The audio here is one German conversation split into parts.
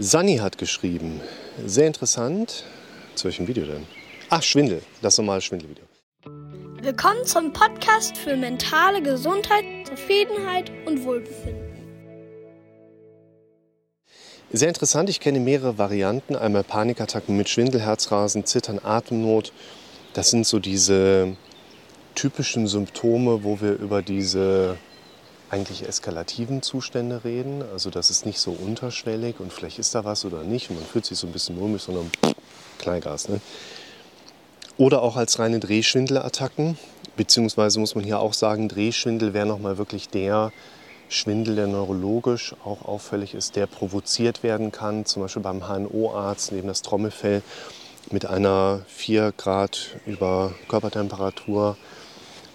Sani hat geschrieben, sehr interessant. Zu welchem Video denn? Ach, Schwindel, das normale Schwindelvideo. Willkommen zum Podcast für mentale Gesundheit, Zufriedenheit und Wohlbefinden. Sehr interessant, ich kenne mehrere Varianten. Einmal Panikattacken mit Schwindel, Herzrasen, Zittern, Atemnot. Das sind so diese typischen Symptome, wo wir über diese eigentlich eskalativen Zustände reden. Also das ist nicht so unterschwellig und vielleicht ist da was oder nicht. Und man fühlt sich so ein bisschen mulmig, sondern Kleingas. Ne? Oder auch als reine Drehschwindelattacken. Beziehungsweise muss man hier auch sagen, Drehschwindel wäre nochmal wirklich der Schwindel, der neurologisch auch auffällig ist, der provoziert werden kann. Zum Beispiel beim HNO-Arzt neben das Trommelfell mit einer 4 Grad über Körpertemperatur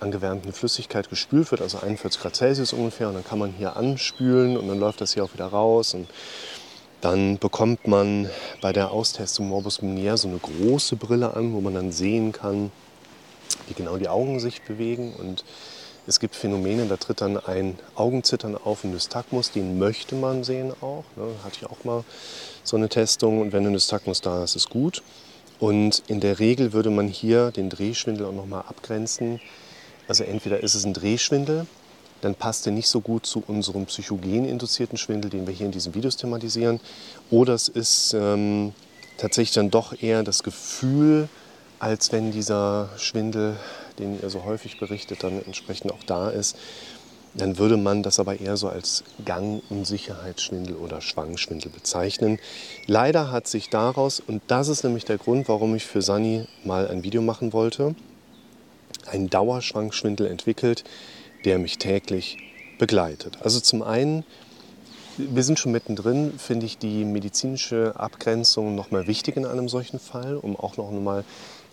angewärmten Flüssigkeit gespült wird, also 41 Grad Celsius ungefähr. Und dann kann man hier anspülen und dann läuft das hier auch wieder raus. Und dann bekommt man bei der Austestung Morbus Meniere so eine große Brille an, wo man dann sehen kann, wie genau die Augen sich bewegen. Und es gibt Phänomene, da tritt dann ein Augenzittern auf, ein Nystagmus, den möchte man sehen auch. Ne? Hatte ich auch mal so eine Testung. Und wenn ein Nystagmus da ist, ist gut. Und in der Regel würde man hier den Drehschwindel auch nochmal abgrenzen also entweder ist es ein Drehschwindel, dann passt er nicht so gut zu unserem psychogen induzierten Schwindel, den wir hier in diesen Videos thematisieren. Oder es ist ähm, tatsächlich dann doch eher das Gefühl, als wenn dieser Schwindel, den ihr so häufig berichtet, dann entsprechend auch da ist. Dann würde man das aber eher so als Gang-Unsicherheitsschwindel oder Schwangschwindel bezeichnen. Leider hat sich daraus, und das ist nämlich der Grund, warum ich für Sani mal ein Video machen wollte, einen Dauerschwankschwindel entwickelt, der mich täglich begleitet. Also zum einen, wir sind schon mittendrin, finde ich die medizinische Abgrenzung noch mal wichtig in einem solchen Fall, um auch noch mal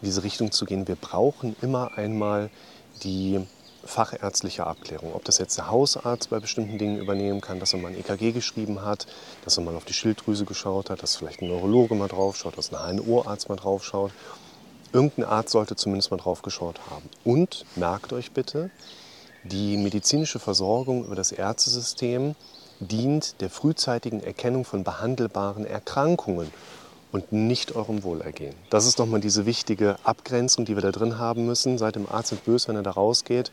in diese Richtung zu gehen. Wir brauchen immer einmal die fachärztliche Abklärung. Ob das jetzt der Hausarzt bei bestimmten Dingen übernehmen kann, dass er mal ein EKG geschrieben hat, dass er mal auf die Schilddrüse geschaut hat, dass vielleicht ein Neurologe mal drauf schaut, dass ein HNO-Arzt mal drauf schaut Irgendein Arzt sollte zumindest mal drauf geschaut haben. Und merkt euch bitte, die medizinische Versorgung über das Ärztesystem dient der frühzeitigen Erkennung von behandelbaren Erkrankungen und nicht eurem Wohlergehen. Das ist nochmal diese wichtige Abgrenzung, die wir da drin haben müssen. Seid dem Arzt nicht böse, wenn er da rausgeht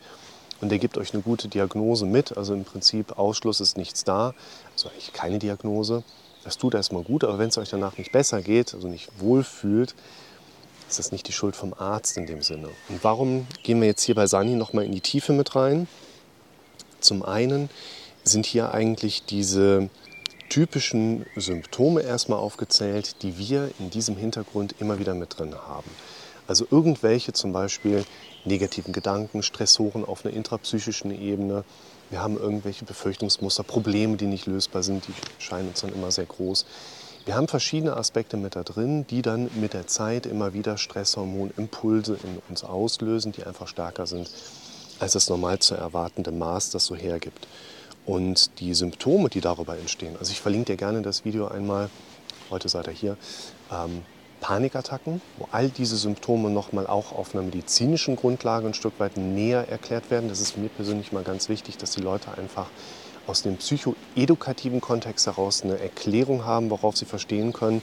und der gibt euch eine gute Diagnose mit. Also im Prinzip Ausschluss ist nichts da, also eigentlich keine Diagnose. Das tut erstmal gut, aber wenn es euch danach nicht besser geht, also nicht wohlfühlt, ist das nicht die Schuld vom Arzt in dem Sinne. Und warum gehen wir jetzt hier bei Sani nochmal in die Tiefe mit rein? Zum einen sind hier eigentlich diese typischen Symptome erstmal aufgezählt, die wir in diesem Hintergrund immer wieder mit drin haben. Also irgendwelche zum Beispiel negativen Gedanken, Stressoren auf einer intrapsychischen Ebene. Wir haben irgendwelche Befürchtungsmuster, Probleme, die nicht lösbar sind, die scheinen uns dann immer sehr groß. Wir haben verschiedene Aspekte mit da drin, die dann mit der Zeit immer wieder Stresshormonimpulse in uns auslösen, die einfach stärker sind, als das normal zu erwartende Maß das so hergibt. Und die Symptome, die darüber entstehen, also ich verlinke dir gerne das Video einmal, heute seid ihr hier, ähm, Panikattacken, wo all diese Symptome nochmal auch auf einer medizinischen Grundlage ein Stück weit näher erklärt werden. Das ist mir persönlich mal ganz wichtig, dass die Leute einfach aus dem psychoedukativen Kontext heraus eine Erklärung haben, worauf sie verstehen können.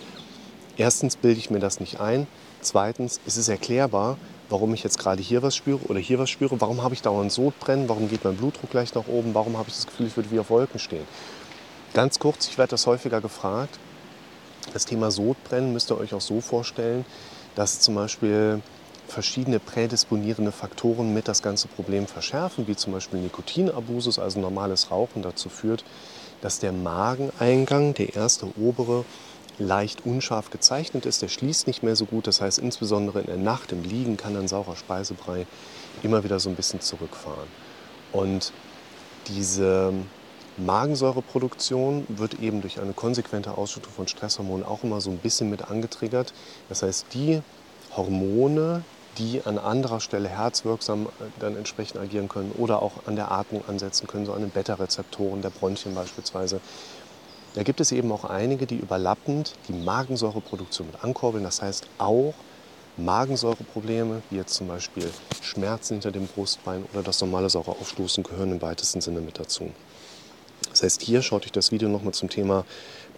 Erstens bilde ich mir das nicht ein. Zweitens ist es erklärbar, warum ich jetzt gerade hier was spüre oder hier was spüre. Warum habe ich dauernd Sodbrennen? Warum geht mein Blutdruck gleich nach oben? Warum habe ich das Gefühl, ich würde wie auf Wolken stehen? Ganz kurz, ich werde das häufiger gefragt. Das Thema Sodbrennen müsst ihr euch auch so vorstellen, dass zum Beispiel verschiedene prädisponierende Faktoren mit das ganze Problem verschärfen, wie zum Beispiel Nikotinabusus, also normales Rauchen, dazu führt, dass der Mageneingang, der erste obere, leicht unscharf gezeichnet ist. Der schließt nicht mehr so gut. Das heißt, insbesondere in der Nacht im Liegen kann ein saurer Speisebrei immer wieder so ein bisschen zurückfahren. Und diese Magensäureproduktion wird eben durch eine konsequente Ausschüttung von Stresshormonen auch immer so ein bisschen mit angetriggert. Das heißt, die Hormone, die an anderer Stelle herzwirksam äh, dann entsprechend agieren können oder auch an der Atmung ansetzen können, so an den Beta-Rezeptoren der Bronchien beispielsweise. Da gibt es eben auch einige, die überlappend die Magensäureproduktion mit ankurbeln. Das heißt auch Magensäureprobleme, wie jetzt zum Beispiel Schmerzen hinter dem Brustbein oder das normale Säureaufstoßen, gehören im weitesten Sinne mit dazu. Das heißt, hier schaut euch das Video nochmal zum Thema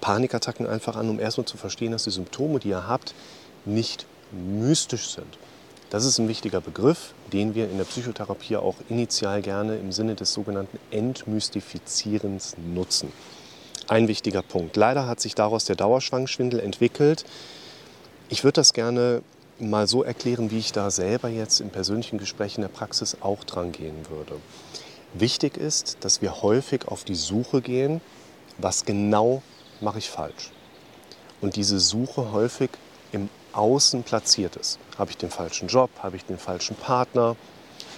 Panikattacken einfach an, um erstmal zu verstehen, dass die Symptome, die ihr habt, nicht mystisch sind. Das ist ein wichtiger Begriff, den wir in der Psychotherapie auch initial gerne im Sinne des sogenannten Entmystifizierens nutzen. Ein wichtiger Punkt. Leider hat sich daraus der Dauerschwangschwindel entwickelt. Ich würde das gerne mal so erklären, wie ich da selber jetzt in persönlichen Gesprächen in der Praxis auch dran gehen würde. Wichtig ist, dass wir häufig auf die Suche gehen, was genau mache ich falsch. Und diese Suche häufig im Außen platziert ist. Habe ich den falschen Job? Habe ich den falschen Partner?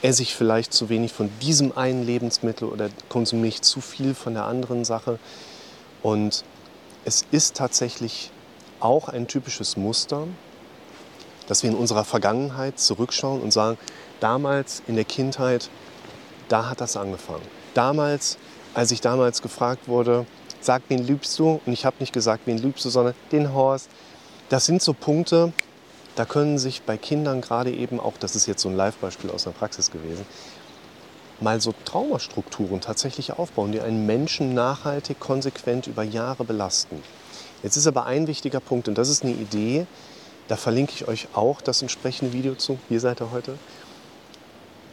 Esse ich vielleicht zu wenig von diesem einen Lebensmittel oder konsumiere ich zu viel von der anderen Sache? Und es ist tatsächlich auch ein typisches Muster, dass wir in unserer Vergangenheit zurückschauen und sagen, damals in der Kindheit, da hat das angefangen. Damals, als ich damals gefragt wurde, sag, wen liebst du? Und ich habe nicht gesagt, wen liebst du, sondern den Horst. Das sind so Punkte, da können sich bei Kindern gerade eben auch, das ist jetzt so ein Live-Beispiel aus der Praxis gewesen, mal so Traumastrukturen tatsächlich aufbauen, die einen Menschen nachhaltig, konsequent über Jahre belasten. Jetzt ist aber ein wichtiger Punkt und das ist eine Idee, da verlinke ich euch auch das entsprechende Video zu. Hier seid ihr heute.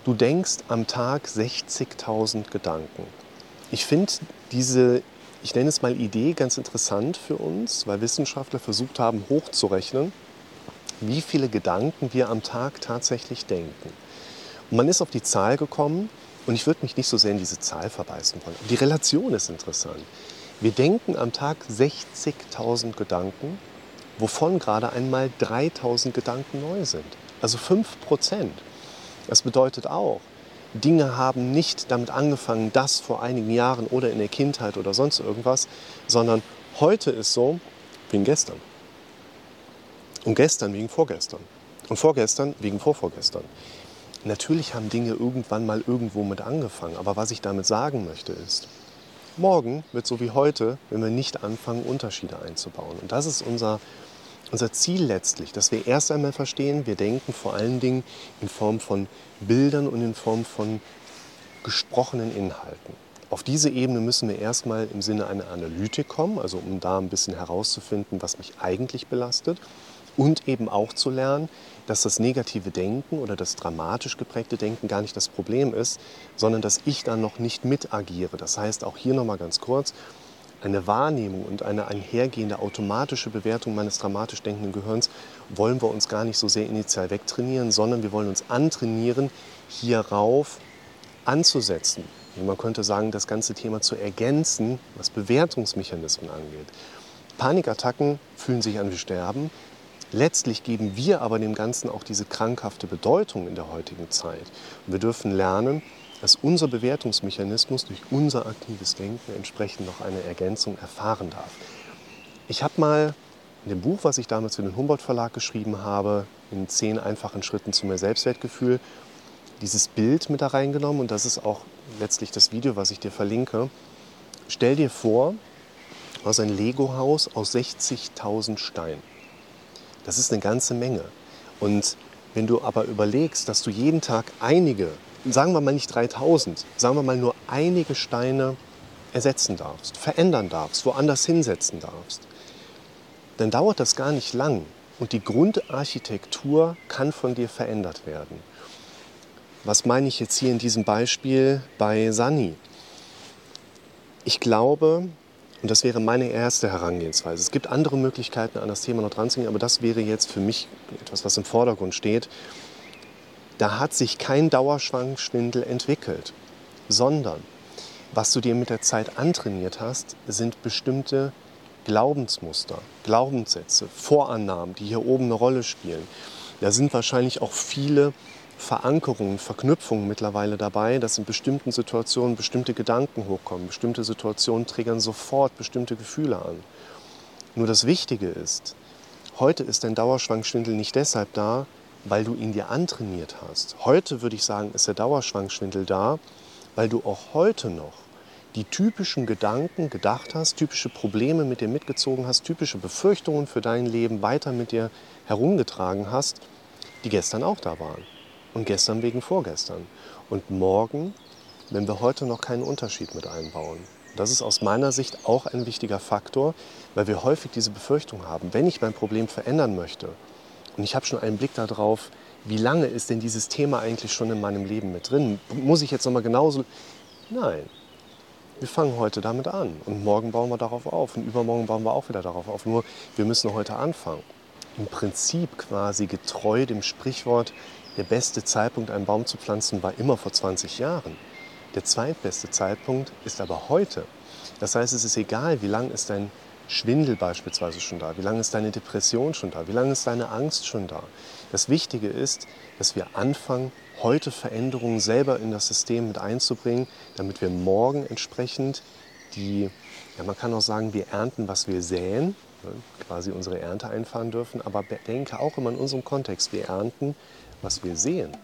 Du denkst am Tag 60.000 Gedanken. Ich finde diese, ich nenne es mal Idee, ganz interessant für uns, weil Wissenschaftler versucht haben, hochzurechnen, wie viele Gedanken wir am Tag tatsächlich denken. Und man ist auf die Zahl gekommen, und ich würde mich nicht so sehr in diese Zahl verbeißen wollen. Die Relation ist interessant. Wir denken am Tag 60.000 Gedanken wovon gerade einmal 3000 Gedanken neu sind. Also 5 Prozent. Das bedeutet auch, Dinge haben nicht damit angefangen, das vor einigen Jahren oder in der Kindheit oder sonst irgendwas, sondern heute ist so wie gestern. Und gestern wegen vorgestern. Und vorgestern wegen vorvorgestern. Natürlich haben Dinge irgendwann mal irgendwo mit angefangen. Aber was ich damit sagen möchte ist, morgen wird so wie heute, wenn wir nicht anfangen, Unterschiede einzubauen. Und das ist unser unser Ziel letztlich, dass wir erst einmal verstehen, wir denken vor allen Dingen in Form von Bildern und in Form von gesprochenen Inhalten. Auf diese Ebene müssen wir erstmal im Sinne einer Analytik kommen, also um da ein bisschen herauszufinden, was mich eigentlich belastet und eben auch zu lernen, dass das negative Denken oder das dramatisch geprägte Denken gar nicht das Problem ist, sondern dass ich dann noch nicht mit agiere. Das heißt, auch hier nochmal ganz kurz, eine Wahrnehmung und eine einhergehende automatische Bewertung meines dramatisch denkenden Gehirns wollen wir uns gar nicht so sehr initial wegtrainieren, sondern wir wollen uns antrainieren, hierauf anzusetzen. Man könnte sagen, das ganze Thema zu ergänzen, was Bewertungsmechanismen angeht. Panikattacken fühlen sich an wie Sterben. Letztlich geben wir aber dem Ganzen auch diese krankhafte Bedeutung in der heutigen Zeit. Und wir dürfen lernen, dass unser Bewertungsmechanismus durch unser aktives Denken entsprechend noch eine Ergänzung erfahren darf. Ich habe mal in dem Buch, was ich damals für den Humboldt Verlag geschrieben habe, in zehn einfachen Schritten zu mehr Selbstwertgefühl, dieses Bild mit da reingenommen und das ist auch letztlich das Video, was ich dir verlinke. Stell dir vor, du hast ein Lego-Haus aus 60.000 Steinen. Das ist eine ganze Menge. Und wenn du aber überlegst, dass du jeden Tag einige sagen wir mal nicht 3000, sagen wir mal nur einige Steine ersetzen darfst, verändern darfst, woanders hinsetzen darfst, dann dauert das gar nicht lang und die Grundarchitektur kann von dir verändert werden. Was meine ich jetzt hier in diesem Beispiel bei Sani? Ich glaube, und das wäre meine erste Herangehensweise. Es gibt andere Möglichkeiten, an das Thema noch dran zu gehen, aber das wäre jetzt für mich etwas, was im Vordergrund steht da hat sich kein Dauerschwangschwindel entwickelt, sondern was du dir mit der Zeit antrainiert hast, sind bestimmte Glaubensmuster, Glaubenssätze, Vorannahmen, die hier oben eine Rolle spielen. Da sind wahrscheinlich auch viele Verankerungen, Verknüpfungen mittlerweile dabei, dass in bestimmten Situationen bestimmte Gedanken hochkommen. Bestimmte Situationen triggern sofort bestimmte Gefühle an. Nur das Wichtige ist, heute ist ein Dauerschwangschwindel nicht deshalb da, weil du ihn dir antrainiert hast. Heute würde ich sagen, ist der Dauerschwangschwindel da, weil du auch heute noch die typischen Gedanken gedacht hast, typische Probleme mit dir mitgezogen hast, typische Befürchtungen für dein Leben weiter mit dir herumgetragen hast, die gestern auch da waren. Und gestern wegen vorgestern. Und morgen, wenn wir heute noch keinen Unterschied mit einbauen, Das ist aus meiner Sicht auch ein wichtiger Faktor, weil wir häufig diese Befürchtung haben, wenn ich mein Problem verändern möchte und ich habe schon einen Blick darauf, wie lange ist denn dieses Thema eigentlich schon in meinem Leben mit drin? Muss ich jetzt nochmal genauso... Nein, wir fangen heute damit an und morgen bauen wir darauf auf und übermorgen bauen wir auch wieder darauf auf. Nur wir müssen heute anfangen. Im Prinzip quasi getreu dem Sprichwort, der beste Zeitpunkt, einen Baum zu pflanzen, war immer vor 20 Jahren. Der zweitbeste Zeitpunkt ist aber heute. Das heißt, es ist egal, wie lange ist dein Schwindel beispielsweise schon da, wie lange ist deine Depression schon da, wie lange ist deine Angst schon da. Das Wichtige ist, dass wir anfangen, heute Veränderungen selber in das System mit einzubringen, damit wir morgen entsprechend die, ja man kann auch sagen, wir ernten, was wir säen, ne, quasi unsere Ernte einfahren dürfen, aber denke auch immer in unserem Kontext, wir ernten, was wir sehen.